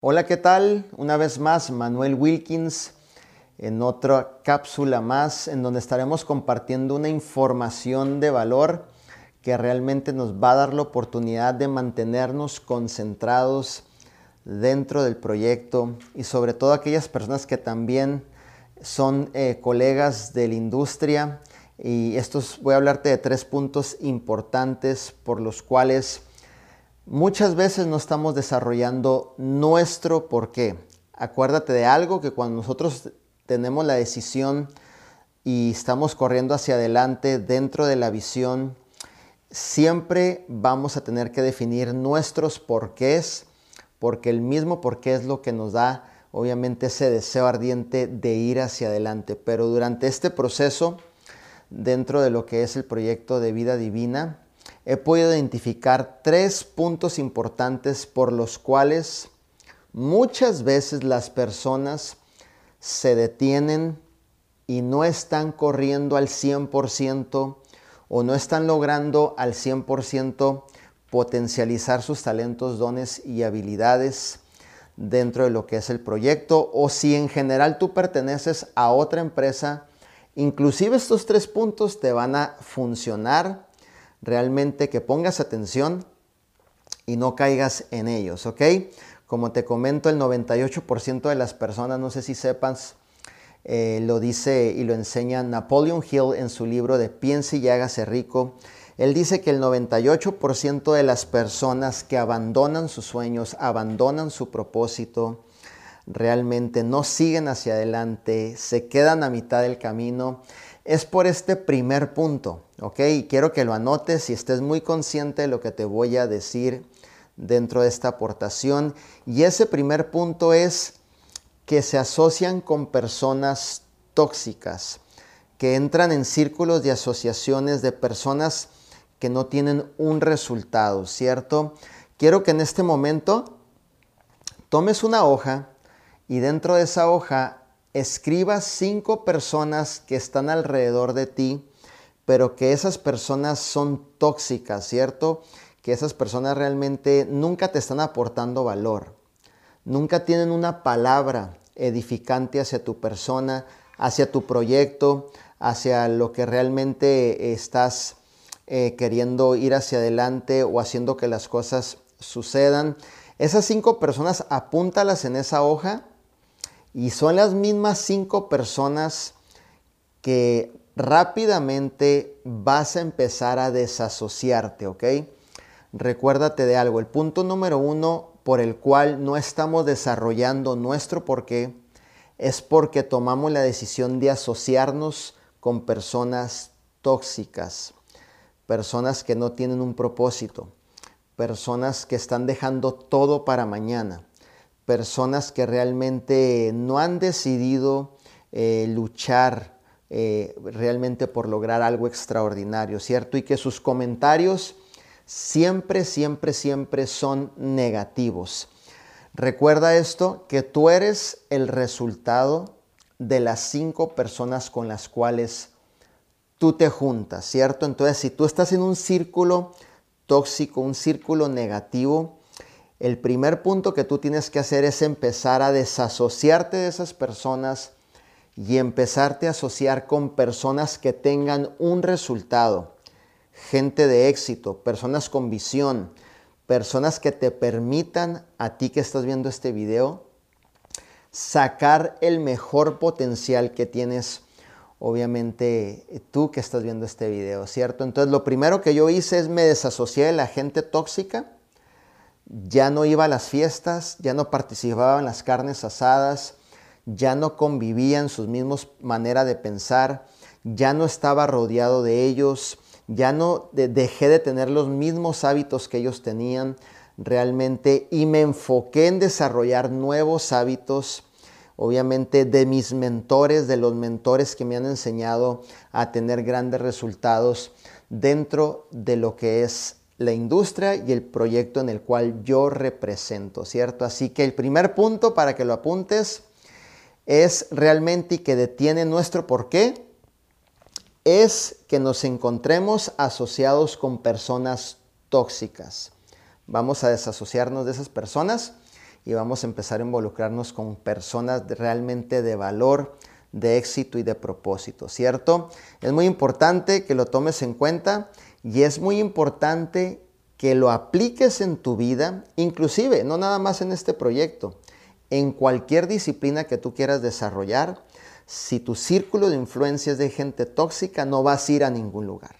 Hola, ¿qué tal? Una vez más, Manuel Wilkins en otra cápsula más en donde estaremos compartiendo una información de valor que realmente nos va a dar la oportunidad de mantenernos concentrados dentro del proyecto y sobre todo aquellas personas que también son eh, colegas de la industria y estos voy a hablarte de tres puntos importantes por los cuales Muchas veces no estamos desarrollando nuestro por qué. Acuérdate de algo que cuando nosotros tenemos la decisión y estamos corriendo hacia adelante dentro de la visión, siempre vamos a tener que definir nuestros porqués, porque el mismo porqué es lo que nos da obviamente ese deseo ardiente de ir hacia adelante. Pero durante este proceso, dentro de lo que es el proyecto de vida divina, he podido identificar tres puntos importantes por los cuales muchas veces las personas se detienen y no están corriendo al 100% o no están logrando al 100% potencializar sus talentos, dones y habilidades dentro de lo que es el proyecto. O si en general tú perteneces a otra empresa, inclusive estos tres puntos te van a funcionar realmente que pongas atención y no caigas en ellos, ¿ok? Como te comento, el 98% de las personas, no sé si sepas, eh, lo dice y lo enseña Napoleon Hill en su libro de Piense y hágase rico. Él dice que el 98% de las personas que abandonan sus sueños, abandonan su propósito, realmente no siguen hacia adelante, se quedan a mitad del camino es por este primer punto, ¿ok? Y quiero que lo anotes y estés muy consciente de lo que te voy a decir dentro de esta aportación. Y ese primer punto es que se asocian con personas tóxicas, que entran en círculos de asociaciones de personas que no tienen un resultado, ¿cierto? Quiero que en este momento tomes una hoja y dentro de esa hoja escriba cinco personas que están alrededor de ti, pero que esas personas son tóxicas, ¿cierto? Que esas personas realmente nunca te están aportando valor, nunca tienen una palabra edificante hacia tu persona, hacia tu proyecto, hacia lo que realmente estás eh, queriendo ir hacia adelante o haciendo que las cosas sucedan. Esas cinco personas apúntalas en esa hoja y son las mismas cinco personas que rápidamente vas a empezar a desasociarte, ¿ok? Recuérdate de algo. El punto número uno por el cual no estamos desarrollando nuestro porqué es porque tomamos la decisión de asociarnos con personas tóxicas, personas que no tienen un propósito, personas que están dejando todo para mañana personas que realmente no han decidido eh, luchar eh, realmente por lograr algo extraordinario, ¿cierto? Y que sus comentarios siempre, siempre, siempre son negativos. Recuerda esto, que tú eres el resultado de las cinco personas con las cuales tú te juntas, ¿cierto? Entonces, si tú estás en un círculo tóxico, un círculo negativo, el primer punto que tú tienes que hacer es empezar a desasociarte de esas personas y empezarte a asociar con personas que tengan un resultado, gente de éxito, personas con visión, personas que te permitan a ti que estás viendo este video sacar el mejor potencial que tienes obviamente tú que estás viendo este video, ¿cierto? Entonces lo primero que yo hice es me desasocié de la gente tóxica ya no iba a las fiestas, ya no participaba en las carnes asadas, ya no convivía en sus mismos manera de pensar, ya no estaba rodeado de ellos, ya no dejé de tener los mismos hábitos que ellos tenían realmente y me enfoqué en desarrollar nuevos hábitos, obviamente de mis mentores, de los mentores que me han enseñado a tener grandes resultados dentro de lo que es la industria y el proyecto en el cual yo represento, ¿cierto? Así que el primer punto para que lo apuntes es realmente y que detiene nuestro porqué, es que nos encontremos asociados con personas tóxicas. Vamos a desasociarnos de esas personas y vamos a empezar a involucrarnos con personas realmente de valor, de éxito y de propósito, ¿cierto? Es muy importante que lo tomes en cuenta y es muy importante que lo apliques en tu vida, inclusive, no nada más en este proyecto, en cualquier disciplina que tú quieras desarrollar, si tu círculo de influencia es de gente tóxica, no vas a ir a ningún lugar.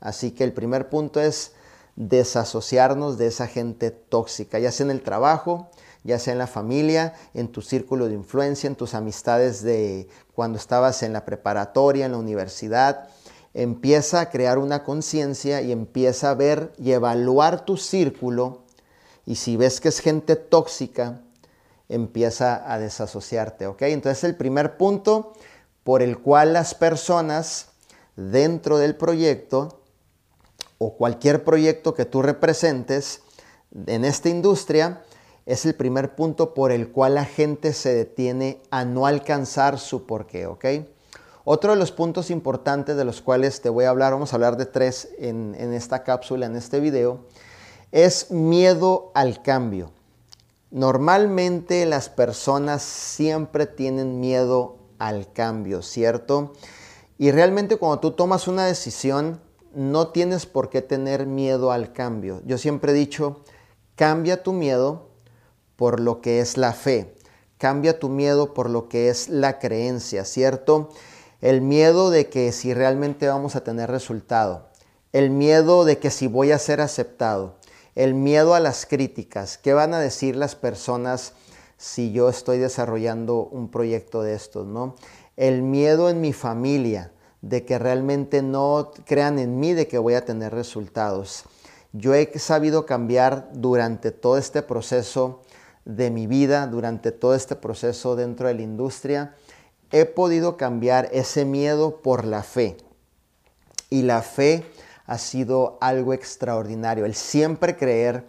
Así que el primer punto es desasociarnos de esa gente tóxica, ya sea en el trabajo, ya sea en la familia, en tu círculo de influencia, en tus amistades de cuando estabas en la preparatoria, en la universidad. Empieza a crear una conciencia y empieza a ver y evaluar tu círculo. Y si ves que es gente tóxica, empieza a desasociarte, ¿ok? Entonces el primer punto por el cual las personas dentro del proyecto o cualquier proyecto que tú representes en esta industria es el primer punto por el cual la gente se detiene a no alcanzar su porqué, ¿ok? Otro de los puntos importantes de los cuales te voy a hablar, vamos a hablar de tres en, en esta cápsula, en este video, es miedo al cambio. Normalmente las personas siempre tienen miedo al cambio, ¿cierto? Y realmente cuando tú tomas una decisión, no tienes por qué tener miedo al cambio. Yo siempre he dicho, cambia tu miedo por lo que es la fe. Cambia tu miedo por lo que es la creencia, ¿cierto? El miedo de que si realmente vamos a tener resultado. El miedo de que si voy a ser aceptado. El miedo a las críticas. ¿Qué van a decir las personas si yo estoy desarrollando un proyecto de estos, no? El miedo en mi familia de que realmente no crean en mí de que voy a tener resultados. Yo he sabido cambiar durante todo este proceso de mi vida, durante todo este proceso dentro de la industria, he podido cambiar ese miedo por la fe. Y la fe ha sido algo extraordinario. El siempre creer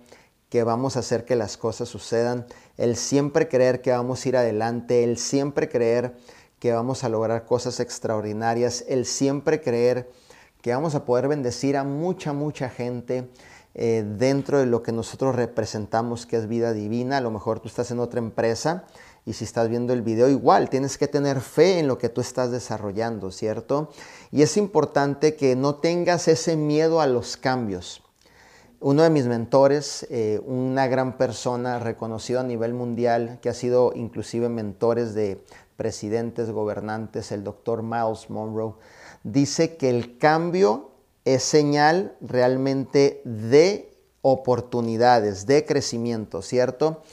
que vamos a hacer que las cosas sucedan, el siempre creer que vamos a ir adelante, el siempre creer que vamos a lograr cosas extraordinarias, el siempre creer que vamos a poder bendecir a mucha, mucha gente eh, dentro de lo que nosotros representamos que es vida divina. A lo mejor tú estás en otra empresa y si estás viendo el video igual, tienes que tener fe en lo que tú estás desarrollando, ¿cierto? Y es importante que no tengas ese miedo a los cambios. Uno de mis mentores, eh, una gran persona reconocido a nivel mundial, que ha sido inclusive mentores de presidentes, gobernantes, el doctor Miles Monroe, dice que el cambio es señal realmente de oportunidades, de crecimiento, ¿cierto?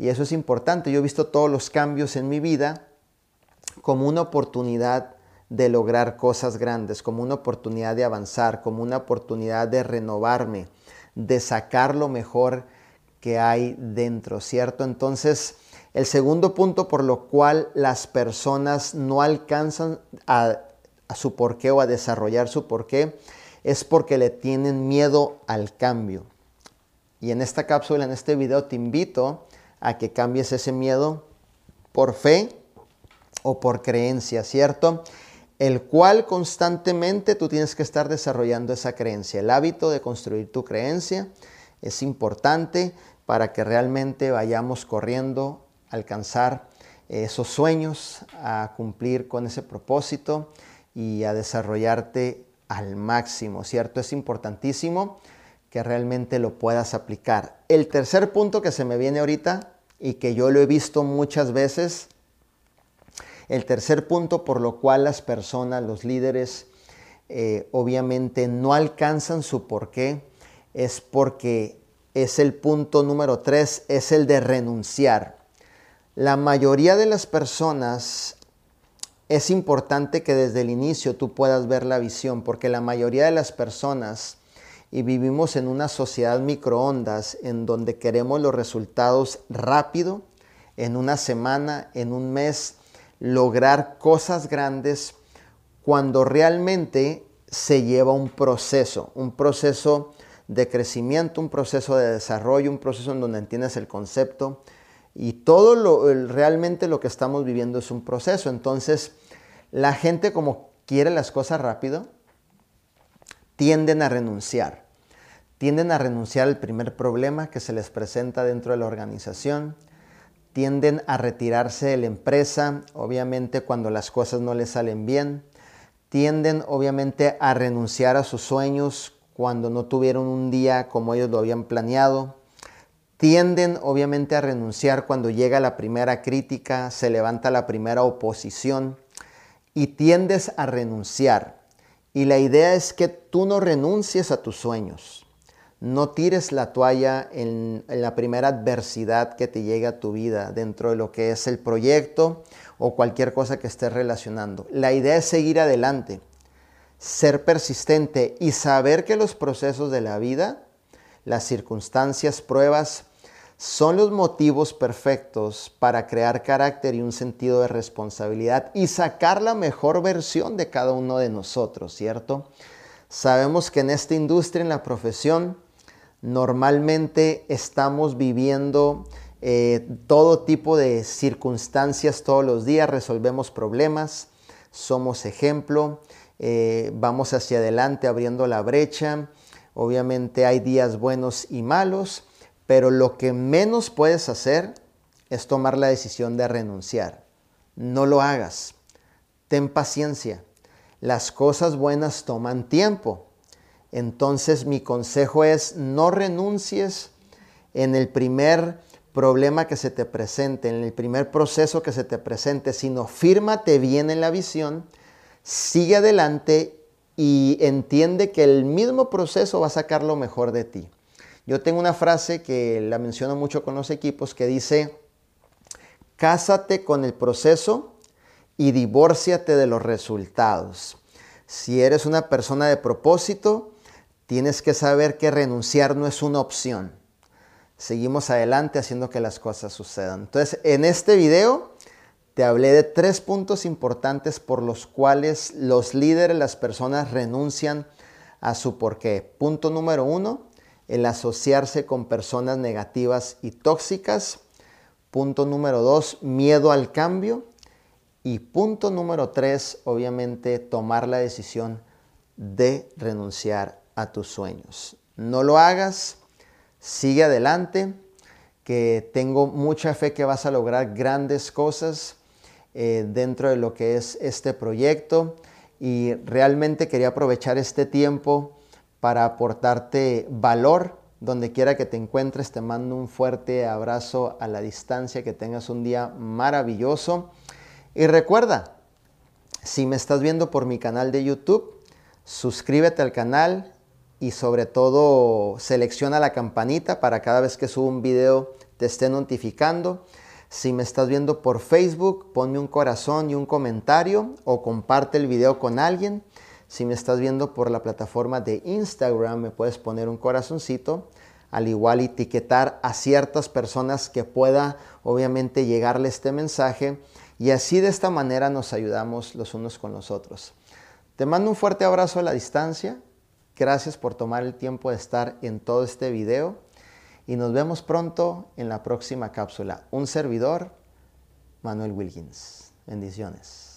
Y eso es importante. Yo he visto todos los cambios en mi vida como una oportunidad de lograr cosas grandes, como una oportunidad de avanzar, como una oportunidad de renovarme, de sacar lo mejor que hay dentro, ¿cierto? Entonces, el segundo punto por lo cual las personas no alcanzan a, a su porqué o a desarrollar su porqué es porque le tienen miedo al cambio. Y en esta cápsula, en este video, te invito a que cambies ese miedo por fe o por creencia, ¿cierto? El cual constantemente tú tienes que estar desarrollando esa creencia. El hábito de construir tu creencia es importante para que realmente vayamos corriendo a alcanzar esos sueños, a cumplir con ese propósito y a desarrollarte al máximo, ¿cierto? Es importantísimo que realmente lo puedas aplicar. El tercer punto que se me viene ahorita y que yo lo he visto muchas veces, el tercer punto por lo cual las personas, los líderes, eh, obviamente no alcanzan su porqué, es porque es el punto número tres, es el de renunciar. La mayoría de las personas es importante que desde el inicio tú puedas ver la visión, porque la mayoría de las personas, y vivimos en una sociedad microondas en donde queremos los resultados rápido, en una semana, en un mes, lograr cosas grandes, cuando realmente se lleva un proceso, un proceso de crecimiento, un proceso de desarrollo, un proceso en donde entiendes el concepto, y todo lo, realmente lo que estamos viviendo es un proceso. Entonces, la gente como quiere las cosas rápido, tienden a renunciar. Tienden a renunciar al primer problema que se les presenta dentro de la organización. tienden a retirarse de la empresa, obviamente cuando las cosas no les salen bien, tienden obviamente a renunciar a sus sueños cuando no tuvieron un día como ellos lo habían planeado, tienden obviamente a renunciar cuando llega la primera crítica, se levanta la primera oposición y tiendes a renunciar. Y la idea es que tú no renuncies a tus sueños. No tires la toalla en, la primera adversidad que te llegue a tu vida dentro de lo que es el proyecto o cualquier cosa que estés relacionando. La idea es seguir adelante, ser persistente y saber que los procesos de la vida, las circunstancias, pruebas, son los motivos perfectos para crear carácter y un sentido de responsabilidad y sacar la mejor versión de cada uno de nosotros, ¿cierto? Sabemos que en esta industria, en la profesión, Normalmente estamos viviendo eh, todo tipo de circunstancias todos los días, resolvemos problemas, somos ejemplo, eh, vamos hacia adelante abriendo la brecha. Obviamente hay días buenos y malos, pero lo que menos puedes hacer es tomar la decisión de renunciar. No lo hagas. Ten paciencia. Las cosas buenas toman tiempo. Entonces mi consejo es no renuncies en el primer problema que se te presente, en el primer proceso que se te presente, sino fírmate bien en la visión, sigue adelante y entiende que el mismo proceso va a sacar lo mejor de ti. Yo tengo una frase que la menciono mucho con los equipos que dice, cásate con el proceso y divórciate de los resultados. Si eres una persona de propósito, Tienes que saber que renunciar no es una opción. Seguimos adelante haciendo que las cosas sucedan. Entonces, en este video te hablé de tres puntos importantes por los cuales los líderes, las personas renuncian a su porqué. Punto número uno, el asociarse con personas negativas y tóxicas. Punto número dos, miedo al cambio. Y punto número tres, obviamente, tomar la decisión de renunciar a tus sueños. No lo hagas, sigue adelante, que tengo mucha fe que vas a lograr grandes cosas eh, dentro de lo que es este proyecto y realmente quería aprovechar este tiempo para aportarte valor donde quiera que te encuentres. Te mando un fuerte abrazo a la distancia, que tengas un día maravilloso. Y recuerda, si me estás viendo por mi canal de YouTube, suscríbete al canal, y sobre todo selecciona la campanita para cada vez que subo un video te esté notificando. Si me estás viendo por Facebook, ponme un corazón y un comentario o comparte el video con alguien. Si me estás viendo por la plataforma de Instagram, me puedes poner un corazoncito, al igual etiquetar a ciertas personas que pueda obviamente llegarle este mensaje y así de esta manera nos ayudamos los unos con los otros. Te mando un fuerte abrazo a la distancia Gracias por tomar el tiempo de estar en todo este video y nos vemos pronto en la próxima cápsula. Un servidor, Manuel Wilkins. Bendiciones.